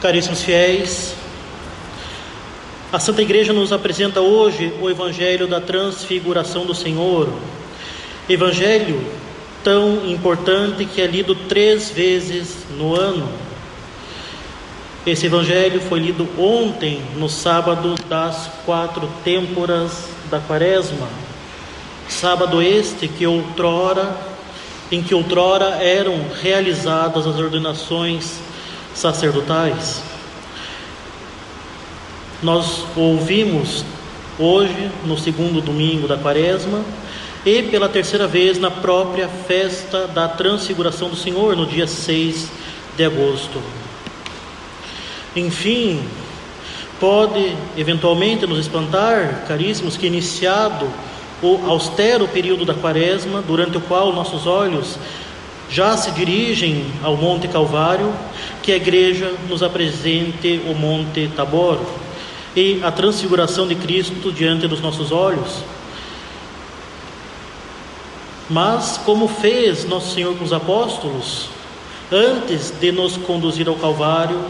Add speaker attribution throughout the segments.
Speaker 1: Caríssimos fiéis, a Santa Igreja nos apresenta hoje o Evangelho da Transfiguração do Senhor. Evangelho tão importante que é lido três vezes no ano. Esse Evangelho foi lido ontem, no sábado das quatro têmporas da Quaresma. Sábado este que outrora, em que outrora eram realizadas as ordenações sacerdotais. Nós ouvimos hoje, no segundo domingo da Quaresma, e pela terceira vez na própria festa da Transfiguração do Senhor, no dia 6 de agosto. Enfim, pode eventualmente nos espantar, caríssimos, que iniciado o austero período da Quaresma, durante o qual nossos olhos já se dirigem ao Monte Calvário, que a igreja nos apresente o Monte Tabor e a transfiguração de Cristo diante dos nossos olhos. Mas, como fez Nosso Senhor com os apóstolos, antes de nos conduzir ao Calvário,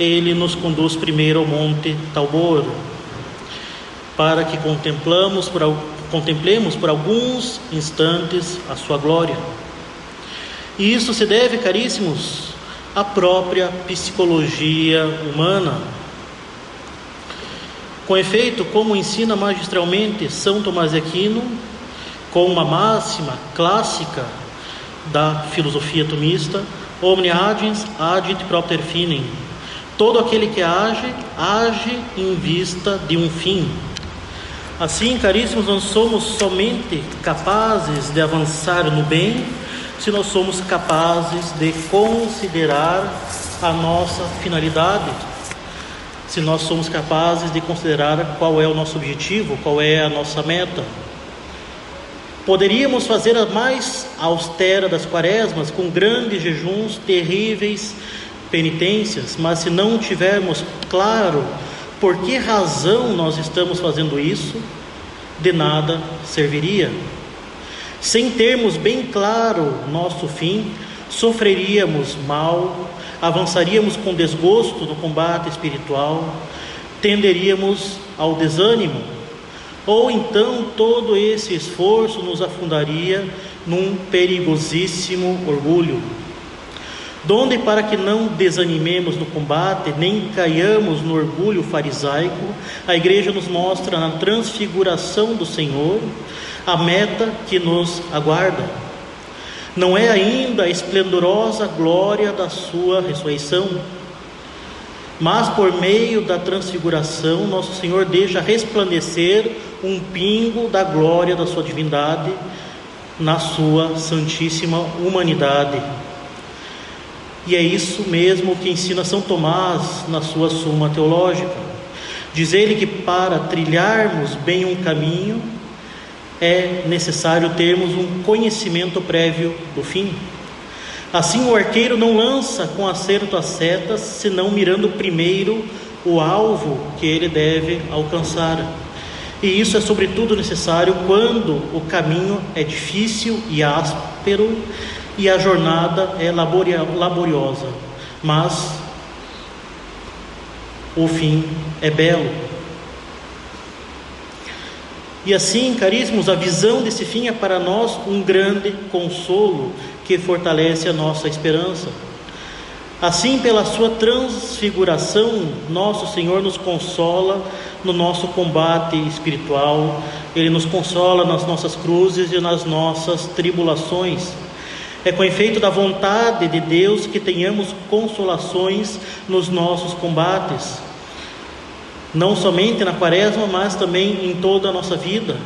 Speaker 1: Ele nos conduz primeiro ao Monte Tabor, para que contemplamos por, contemplemos por alguns instantes a Sua glória. E isso se deve, caríssimos, à própria psicologia humana. Com efeito, como ensina magistralmente São Tomás de Aquino, com uma máxima clássica da filosofia tomista, omni agens agit propter finem. Todo aquele que age, age em vista de um fim. Assim, caríssimos, não somos somente capazes de avançar no bem, se nós somos capazes de considerar a nossa finalidade, se nós somos capazes de considerar qual é o nosso objetivo, qual é a nossa meta. Poderíamos fazer a mais austera das quaresmas, com grandes jejuns, terríveis penitências, mas se não tivermos claro por que razão nós estamos fazendo isso, de nada serviria. Sem termos bem claro nosso fim, sofreríamos mal, avançaríamos com desgosto no combate espiritual, tenderíamos ao desânimo, ou então todo esse esforço nos afundaria num perigosíssimo orgulho. Donde, para que não desanimemos no combate, nem caiamos no orgulho farisaico, a igreja nos mostra na transfiguração do Senhor a meta que nos aguarda. Não é ainda a esplendorosa glória da sua ressurreição, mas por meio da transfiguração, nosso Senhor deixa resplandecer um pingo da glória da sua divindade na sua santíssima humanidade. E é isso mesmo que ensina São Tomás na sua Suma Teológica. Diz ele que para trilharmos bem um caminho, é necessário termos um conhecimento prévio do fim. Assim, o arqueiro não lança com acerto as setas, senão mirando primeiro o alvo que ele deve alcançar. E isso é sobretudo necessário quando o caminho é difícil e áspero e a jornada é laboriosa, mas o fim é belo. E assim, caríssimos, a visão desse fim é para nós um grande consolo que fortalece a nossa esperança. Assim, pela sua transfiguração, nosso Senhor nos consola no nosso combate espiritual, ele nos consola nas nossas cruzes e nas nossas tribulações. É com efeito da vontade de Deus que tenhamos consolações nos nossos combates não somente na quaresma, mas também em toda a nossa vida,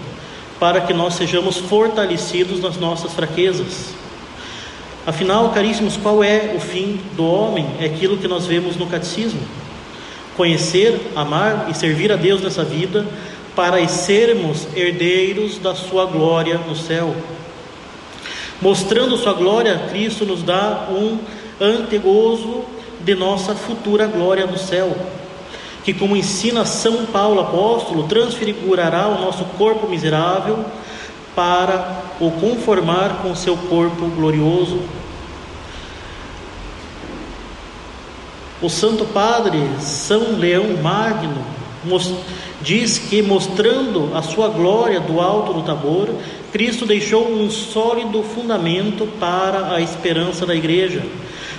Speaker 1: para que nós sejamos fortalecidos nas nossas fraquezas. Afinal, caríssimos, qual é o fim do homem? É aquilo que nós vemos no catecismo: conhecer, amar e servir a Deus nessa vida, para sermos herdeiros da Sua glória no céu. Mostrando Sua glória, Cristo nos dá um antegozo de nossa futura glória no céu que, como ensina São Paulo apóstolo, transfigurará o nosso corpo miserável para o conformar com seu corpo glorioso. O Santo Padre São Leão Magno diz que, mostrando a sua glória do alto do Tabor, Cristo deixou um sólido fundamento para a esperança da Igreja,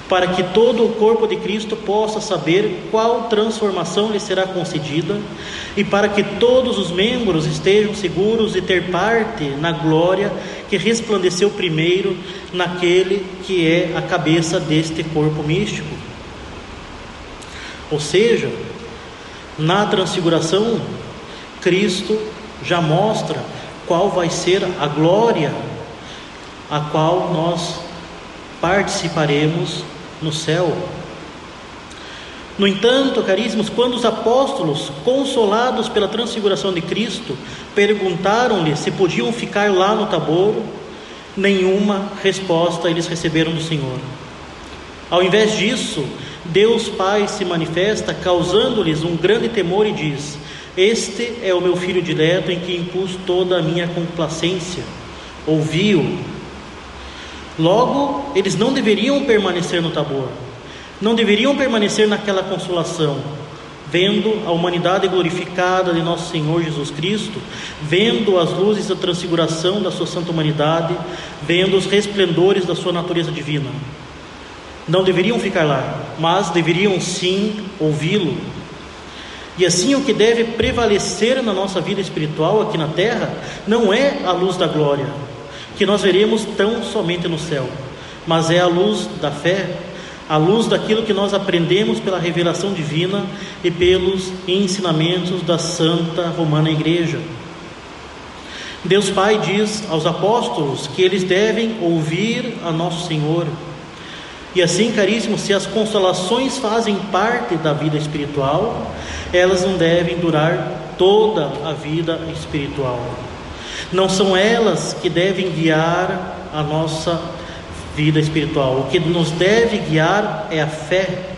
Speaker 1: para que todo o corpo de Cristo possa saber qual transformação lhe será concedida e para que todos os membros estejam seguros de ter parte na glória que resplandeceu primeiro naquele que é a cabeça deste corpo místico. Ou seja, na transfiguração, Cristo já mostra qual vai ser a glória a qual nós participaremos no céu. No entanto, caríssimos, quando os apóstolos, consolados pela transfiguração de Cristo, perguntaram-lhe se podiam ficar lá no Tabor, nenhuma resposta eles receberam do Senhor. Ao invés disso, Deus Pai se manifesta, causando-lhes um grande temor e diz: Este é o meu filho direto em que impus toda a minha complacência. Ouviu. Logo, eles não deveriam permanecer no Tabor, não deveriam permanecer naquela consolação, vendo a humanidade glorificada de nosso Senhor Jesus Cristo, vendo as luzes da transfiguração da sua santa humanidade, vendo os resplendores da sua natureza divina não deveriam ficar lá, mas deveriam sim ouvi-lo. E assim o que deve prevalecer na nossa vida espiritual aqui na terra não é a luz da glória, que nós veremos tão somente no céu, mas é a luz da fé, a luz daquilo que nós aprendemos pela revelação divina e pelos ensinamentos da Santa Romana Igreja. Deus Pai diz aos apóstolos que eles devem ouvir a nosso Senhor e assim, caríssimos, se as consolações fazem parte da vida espiritual, elas não devem durar toda a vida espiritual. Não são elas que devem guiar a nossa vida espiritual. O que nos deve guiar é a fé.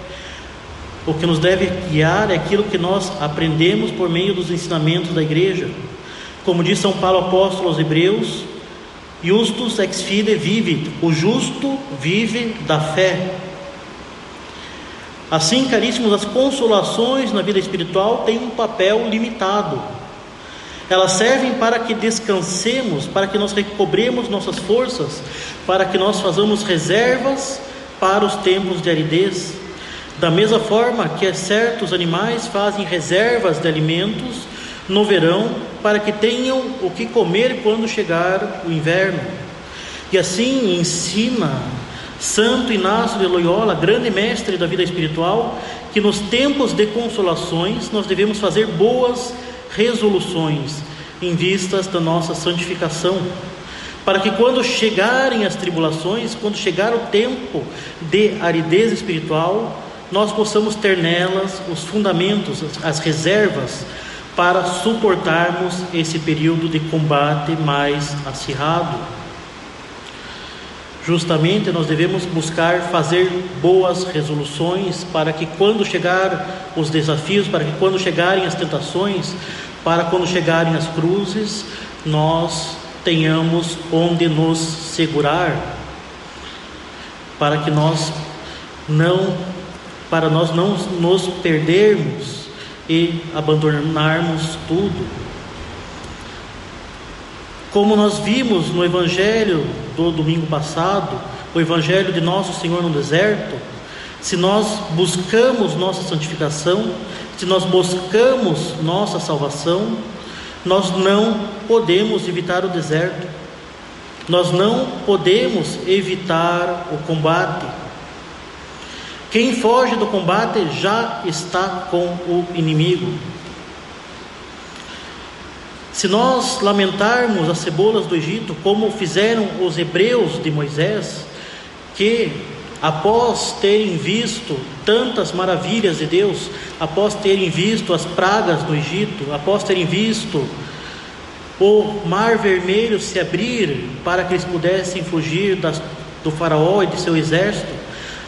Speaker 1: O que nos deve guiar é aquilo que nós aprendemos por meio dos ensinamentos da igreja. Como diz São Paulo apóstolo aos Hebreus, Justus ex fide vive, o justo vive da fé. Assim, caríssimos, as consolações na vida espiritual têm um papel limitado. Elas servem para que descansemos, para que nós recobremos nossas forças, para que nós façamos reservas para os tempos de aridez. Da mesma forma que certos animais fazem reservas de alimentos no verão, para que tenham o que comer quando chegar o inverno. E assim ensina Santo Inácio de Loyola, grande mestre da vida espiritual, que nos tempos de consolações nós devemos fazer boas resoluções em vistas da nossa santificação, para que quando chegarem as tribulações, quando chegar o tempo de aridez espiritual, nós possamos ter nelas os fundamentos, as reservas para suportarmos esse período de combate mais acirrado. Justamente nós devemos buscar fazer boas resoluções para que quando chegar os desafios, para que quando chegarem as tentações, para quando chegarem as cruzes, nós tenhamos onde nos segurar, para que nós não para nós não nos perdermos e abandonarmos tudo. Como nós vimos no Evangelho do domingo passado, o Evangelho de Nosso Senhor no deserto, se nós buscamos nossa santificação, se nós buscamos nossa salvação, nós não podemos evitar o deserto, nós não podemos evitar o combate, quem foge do combate já está com o inimigo. Se nós lamentarmos as cebolas do Egito, como fizeram os hebreus de Moisés, que após terem visto tantas maravilhas de Deus, após terem visto as pragas do Egito, após terem visto o mar vermelho se abrir para que eles pudessem fugir das, do Faraó e de seu exército,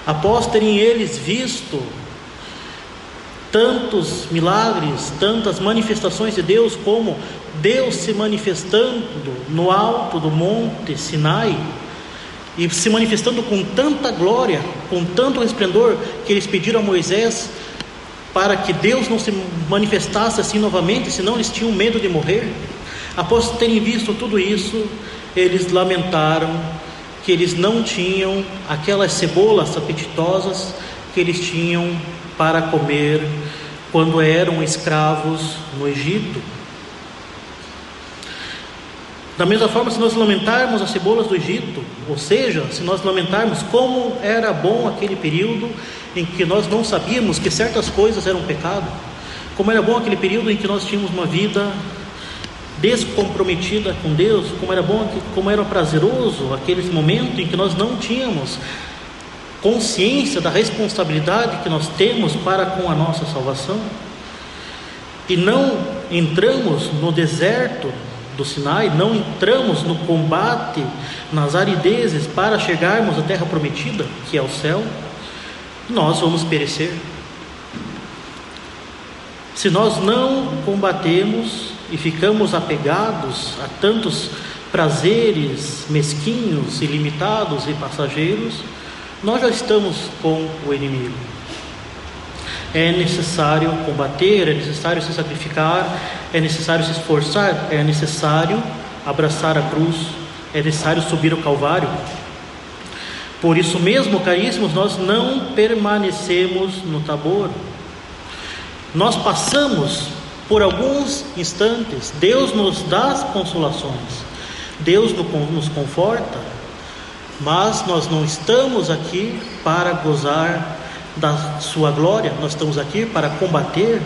Speaker 1: Após terem eles visto tantos milagres, tantas manifestações de Deus, como Deus se manifestando no alto do monte Sinai, e se manifestando com tanta glória, com tanto resplendor, que eles pediram a Moisés para que Deus não se manifestasse assim novamente, senão eles tinham medo de morrer. Após terem visto tudo isso, eles lamentaram que eles não tinham aquelas cebolas apetitosas que eles tinham para comer quando eram escravos no Egito. Da mesma forma, se nós lamentarmos as cebolas do Egito, ou seja, se nós lamentarmos como era bom aquele período em que nós não sabíamos que certas coisas eram pecado, como era bom aquele período em que nós tínhamos uma vida descomprometida com Deus, como era bom, como era prazeroso aquele momento em que nós não tínhamos consciência da responsabilidade que nós temos para com a nossa salvação e não entramos no deserto do Sinai, não entramos no combate, nas aridezes para chegarmos à terra prometida, que é o céu, nós vamos perecer. Se nós não combatemos e ficamos apegados a tantos prazeres mesquinhos, ilimitados e passageiros, nós já estamos com o inimigo. É necessário combater, é necessário se sacrificar, é necessário se esforçar, é necessário abraçar a cruz, é necessário subir o Calvário. Por isso mesmo, caríssimos, nós não permanecemos no Tabor. Nós passamos por alguns instantes, Deus nos dá as consolações, Deus nos conforta, mas nós não estamos aqui para gozar da sua glória, nós estamos aqui para combater,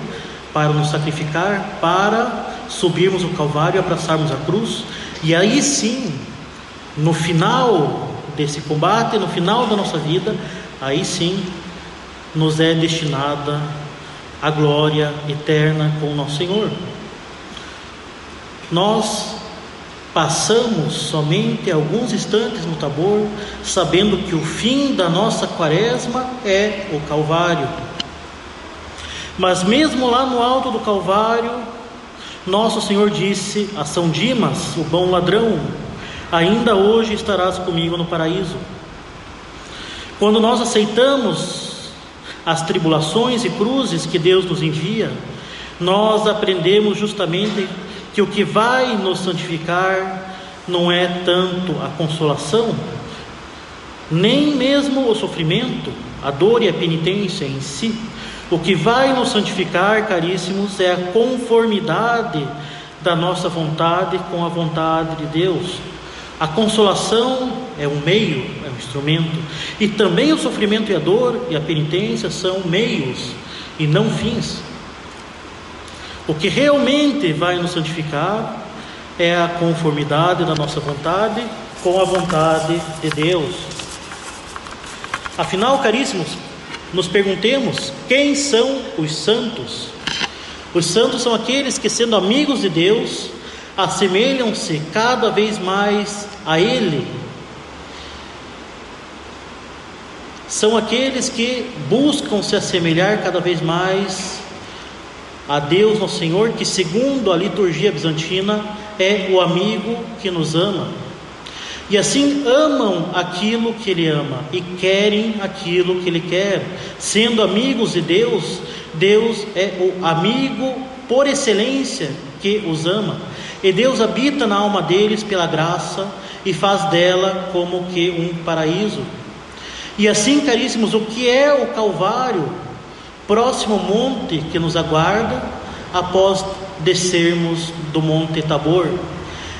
Speaker 1: para nos sacrificar, para subirmos o Calvário e abraçarmos a cruz, e aí sim, no final desse combate, no final da nossa vida, aí sim nos é destinada a glória eterna com o nosso Senhor. Nós Passamos somente alguns instantes no Tabor, sabendo que o fim da nossa quaresma é o Calvário. Mas mesmo lá no alto do Calvário, nosso Senhor disse a São Dimas, o bom ladrão: Ainda hoje estarás comigo no paraíso. Quando nós aceitamos as tribulações e cruzes que Deus nos envia, nós aprendemos justamente que o que vai nos santificar não é tanto a consolação, nem mesmo o sofrimento, a dor e a penitência em si. O que vai nos santificar, caríssimos, é a conformidade da nossa vontade com a vontade de Deus. A consolação é um meio, é um instrumento, e também o sofrimento e a dor e a penitência são meios e não fins. O que realmente vai nos santificar é a conformidade da nossa vontade com a vontade de Deus. Afinal, caríssimos, nos perguntemos quem são os santos. Os santos são aqueles que, sendo amigos de Deus, assemelham-se cada vez mais a Ele. São aqueles que buscam se assemelhar cada vez mais a Deus, nosso Senhor, que segundo a liturgia bizantina é o amigo que nos ama. E assim amam aquilo que ele ama e querem aquilo que ele quer. Sendo amigos de Deus, Deus é o amigo por excelência que os ama. E Deus habita na alma deles pela graça e faz dela como que um paraíso. E assim, caríssimos, o que é o Calvário? Próximo monte que nos aguarda após descermos do Monte Tabor.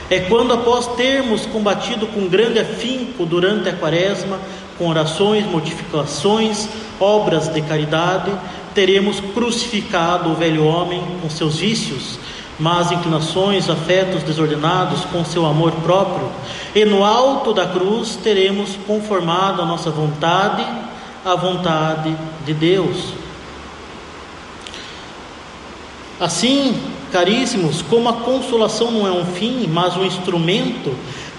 Speaker 1: É quando, após termos combatido com grande afinco durante a quaresma, com orações, mortificações, obras de caridade, teremos crucificado o velho homem com seus vícios, más inclinações, afetos desordenados com seu amor próprio, e no alto da cruz teremos conformado a nossa vontade à vontade de Deus. Assim, caríssimos, como a consolação não é um fim, mas um instrumento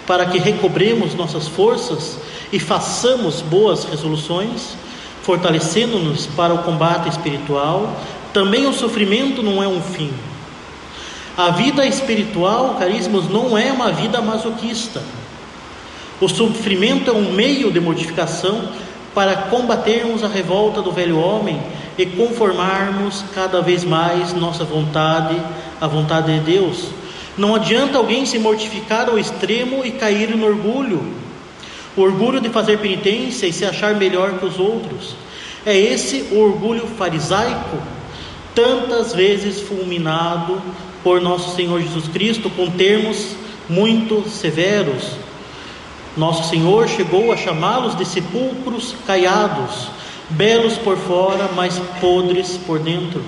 Speaker 1: para que recobremos nossas forças e façamos boas resoluções, fortalecendo-nos para o combate espiritual, também o sofrimento não é um fim. A vida espiritual, caríssimos, não é uma vida masoquista. O sofrimento é um meio de mortificação para combatermos a revolta do velho homem e conformarmos cada vez mais nossa vontade à vontade de Deus. Não adianta alguém se mortificar ao extremo e cair no orgulho. O orgulho de fazer penitência e se achar melhor que os outros. É esse o orgulho farisaico, tantas vezes fulminado por nosso Senhor Jesus Cristo com termos muito severos. Nosso Senhor chegou a chamá-los de sepulcros caiados, belos por fora, mas podres por dentro.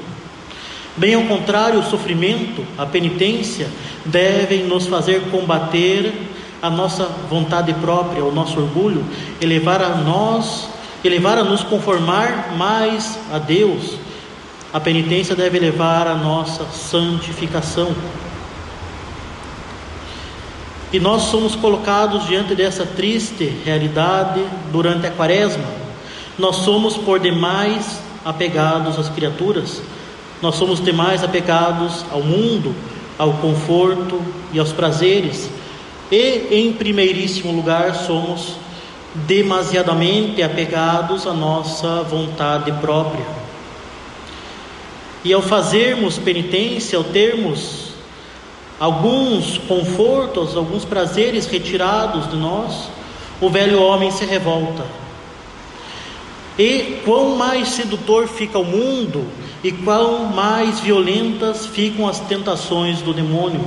Speaker 1: Bem ao contrário, o sofrimento, a penitência, devem nos fazer combater a nossa vontade própria, o nosso orgulho, e levar a nós, e levar a nos conformar mais a Deus. A penitência deve levar a nossa santificação. E nós somos colocados diante dessa triste realidade durante a quaresma. Nós somos por demais apegados às criaturas, nós somos demais apegados ao mundo, ao conforto e aos prazeres, e em primeiríssimo lugar somos demasiadamente apegados à nossa vontade própria. E ao fazermos penitência, ao termos alguns confortos, alguns prazeres retirados de nós, o velho homem se revolta. E quão mais sedutor fica o mundo, e quão mais violentas ficam as tentações do demônio.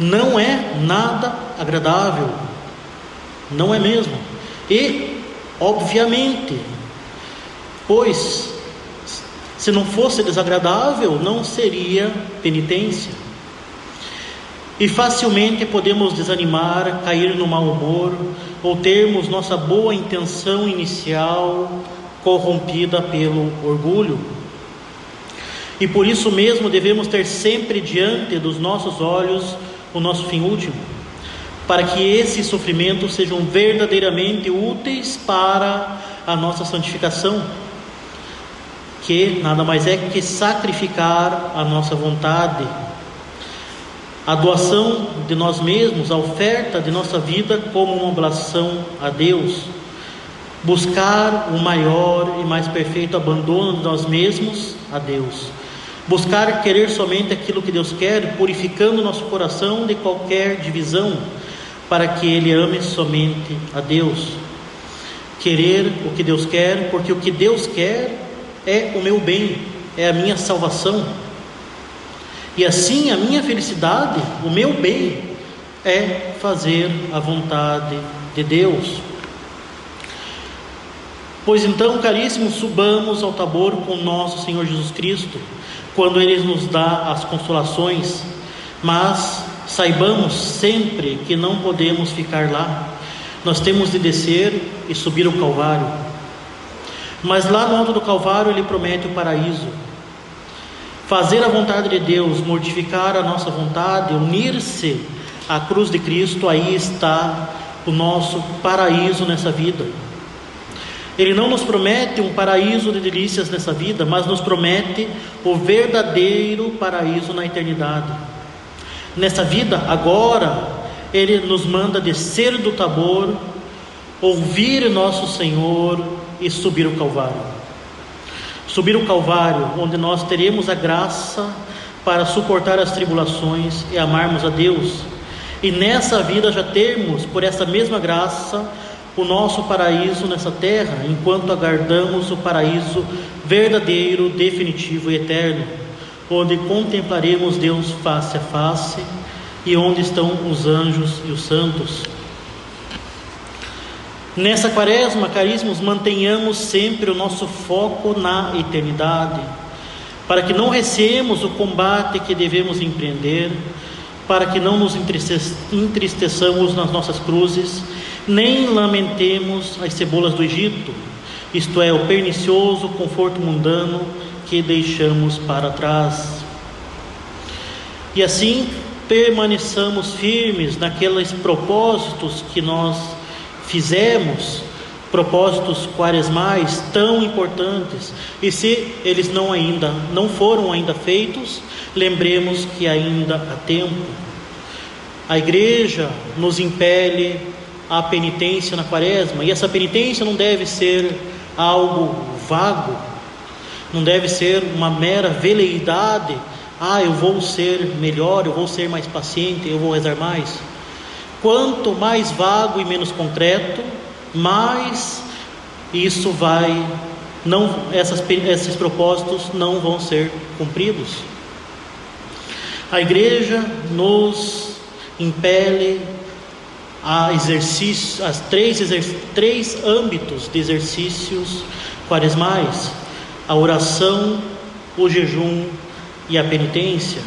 Speaker 1: Não é nada agradável, não é mesmo. E, obviamente, pois se não fosse desagradável, não seria penitência. E facilmente podemos desanimar, cair no mau humor, ou termos nossa boa intenção inicial corrompida pelo orgulho. E por isso mesmo devemos ter sempre diante dos nossos olhos o nosso fim último, para que esses sofrimentos sejam verdadeiramente úteis para a nossa santificação que nada mais é que sacrificar a nossa vontade, a doação de nós mesmos, a oferta de nossa vida como uma oblação a Deus, buscar o maior e mais perfeito abandono de nós mesmos a Deus, buscar querer somente aquilo que Deus quer, purificando nosso coração de qualquer divisão, para que Ele ame somente a Deus. Querer o que Deus quer, porque o que Deus quer é o meu bem, é a minha salvação. E assim a minha felicidade, o meu bem, é fazer a vontade de Deus. Pois então, caríssimos, subamos ao Tabor com nosso Senhor Jesus Cristo, quando Ele nos dá as consolações, mas saibamos sempre que não podemos ficar lá, nós temos de descer e subir o Calvário. Mas lá no alto do Calvário ele promete o paraíso. Fazer a vontade de Deus, mortificar a nossa vontade, unir-se à cruz de Cristo, aí está o nosso paraíso nessa vida. Ele não nos promete um paraíso de delícias nessa vida, mas nos promete o verdadeiro paraíso na eternidade. Nessa vida, agora, Ele nos manda descer do Tabor, ouvir nosso Senhor e subir o Calvário. Subir o Calvário, onde nós teremos a graça para suportar as tribulações e amarmos a Deus. E nessa vida já termos, por essa mesma graça, o nosso paraíso nessa terra, enquanto aguardamos o paraíso verdadeiro, definitivo e eterno, onde contemplaremos Deus face a face e onde estão os anjos e os santos. Nessa quaresma, caríssimos, mantenhamos sempre o nosso foco na eternidade, para que não receemos o combate que devemos empreender, para que não nos entristeçamos nas nossas cruzes, nem lamentemos as cebolas do Egito, isto é, o pernicioso conforto mundano que deixamos para trás. E assim permaneçamos firmes naqueles propósitos que nós fizemos propósitos quaresmais tão importantes e se eles não ainda não foram ainda feitos, lembremos que ainda há tempo. A igreja nos impele à penitência na quaresma, e essa penitência não deve ser algo vago, não deve ser uma mera veleidade. Ah, eu vou ser melhor, eu vou ser mais paciente, eu vou rezar mais. Quanto mais vago e menos concreto, mais isso vai não essas, esses propósitos não vão ser cumpridos. A igreja nos impele a exercício, as três, três âmbitos de exercícios quaresmais: a oração, o jejum e a penitência.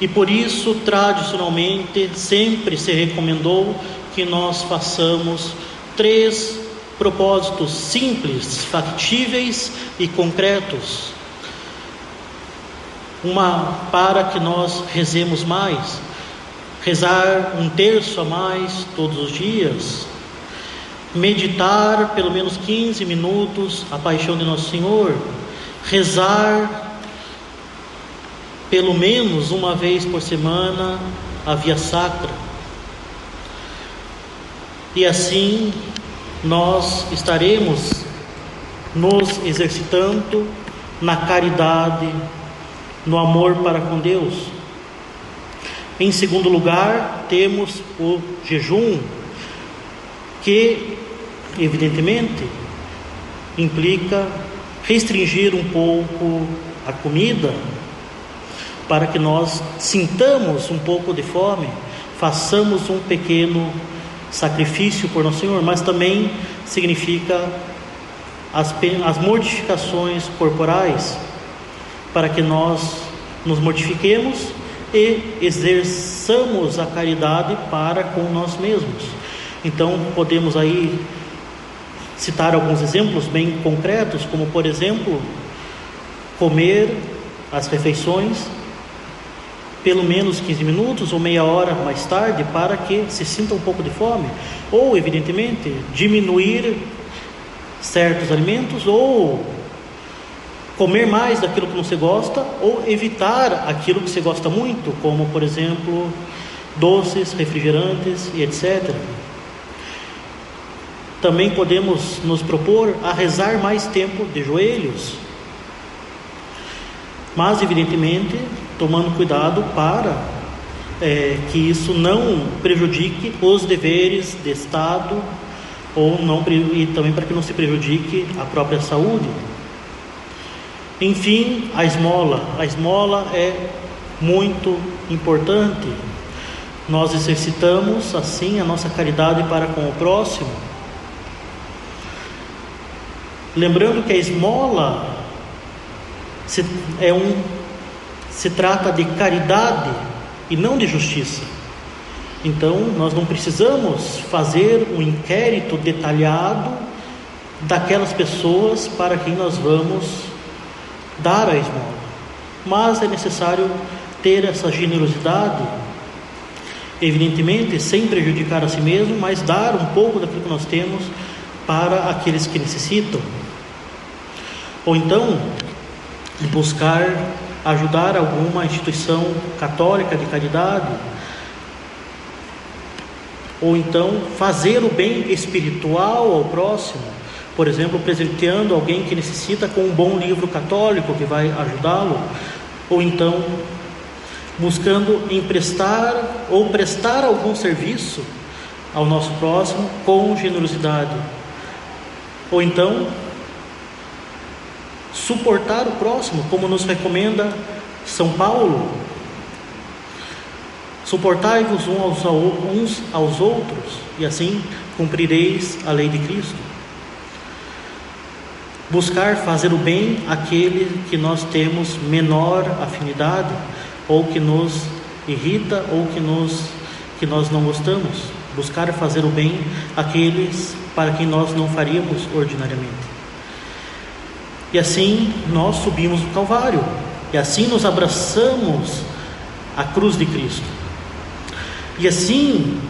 Speaker 1: E por isso, tradicionalmente, sempre se recomendou que nós façamos três propósitos simples, factíveis e concretos. Uma para que nós rezemos mais, rezar um terço a mais todos os dias, meditar pelo menos 15 minutos a paixão de Nosso Senhor, rezar pelo menos uma vez por semana a via sacra. E assim nós estaremos nos exercitando na caridade, no amor para com Deus. Em segundo lugar, temos o jejum, que evidentemente implica restringir um pouco a comida para que nós sintamos um pouco de fome, façamos um pequeno sacrifício por Nosso Senhor, mas também significa as, as mortificações corporais, para que nós nos mortifiquemos e exerçamos a caridade para com nós mesmos. Então, podemos aí citar alguns exemplos bem concretos, como por exemplo, comer as refeições pelo menos 15 minutos ou meia hora mais tarde para que se sinta um pouco de fome, ou evidentemente diminuir certos alimentos ou comer mais daquilo que se gosta ou evitar aquilo que se gosta muito, como por exemplo, doces, refrigerantes e etc. Também podemos nos propor a rezar mais tempo de joelhos. Mas evidentemente tomando cuidado para é, que isso não prejudique os deveres de Estado ou não e também para que não se prejudique a própria saúde. Enfim, a esmola. A esmola é muito importante. Nós exercitamos assim a nossa caridade para com o próximo. Lembrando que a esmola é um se trata de caridade e não de justiça. Então, nós não precisamos fazer um inquérito detalhado daquelas pessoas para quem nós vamos dar a esmola. Mas é necessário ter essa generosidade, evidentemente, sem prejudicar a si mesmo, mas dar um pouco daquilo que nós temos para aqueles que necessitam. Ou então, buscar ajudar alguma instituição católica de caridade, ou então fazer o bem espiritual ao próximo, por exemplo, presenteando alguém que necessita com um bom livro católico que vai ajudá-lo, ou então buscando emprestar ou prestar algum serviço ao nosso próximo com generosidade, ou então suportar o próximo, como nos recomenda São Paulo. Suportai-vos uns aos outros, e assim cumprireis a lei de Cristo. Buscar fazer o bem àquele que nós temos menor afinidade, ou que nos irrita, ou que, nos, que nós não gostamos. Buscar fazer o bem àqueles para quem nós não faríamos ordinariamente. E assim nós subimos o Calvário, e assim nos abraçamos à cruz de Cristo. E assim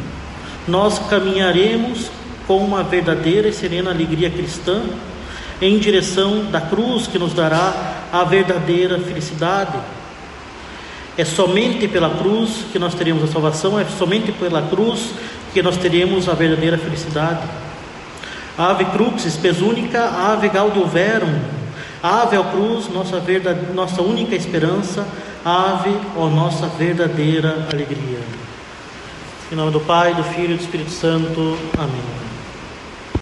Speaker 1: nós caminharemos com uma verdadeira e serena alegria cristã em direção da cruz que nos dará a verdadeira felicidade. É somente pela cruz que nós teremos a salvação, é somente pela cruz que nós teremos a verdadeira felicidade. Ave cruxis, pesunica, ave gaudium ave ao cruz, nossa, verdade, nossa única esperança, ave, ó nossa verdadeira alegria. Em nome do Pai, do Filho e do Espírito Santo. Amém.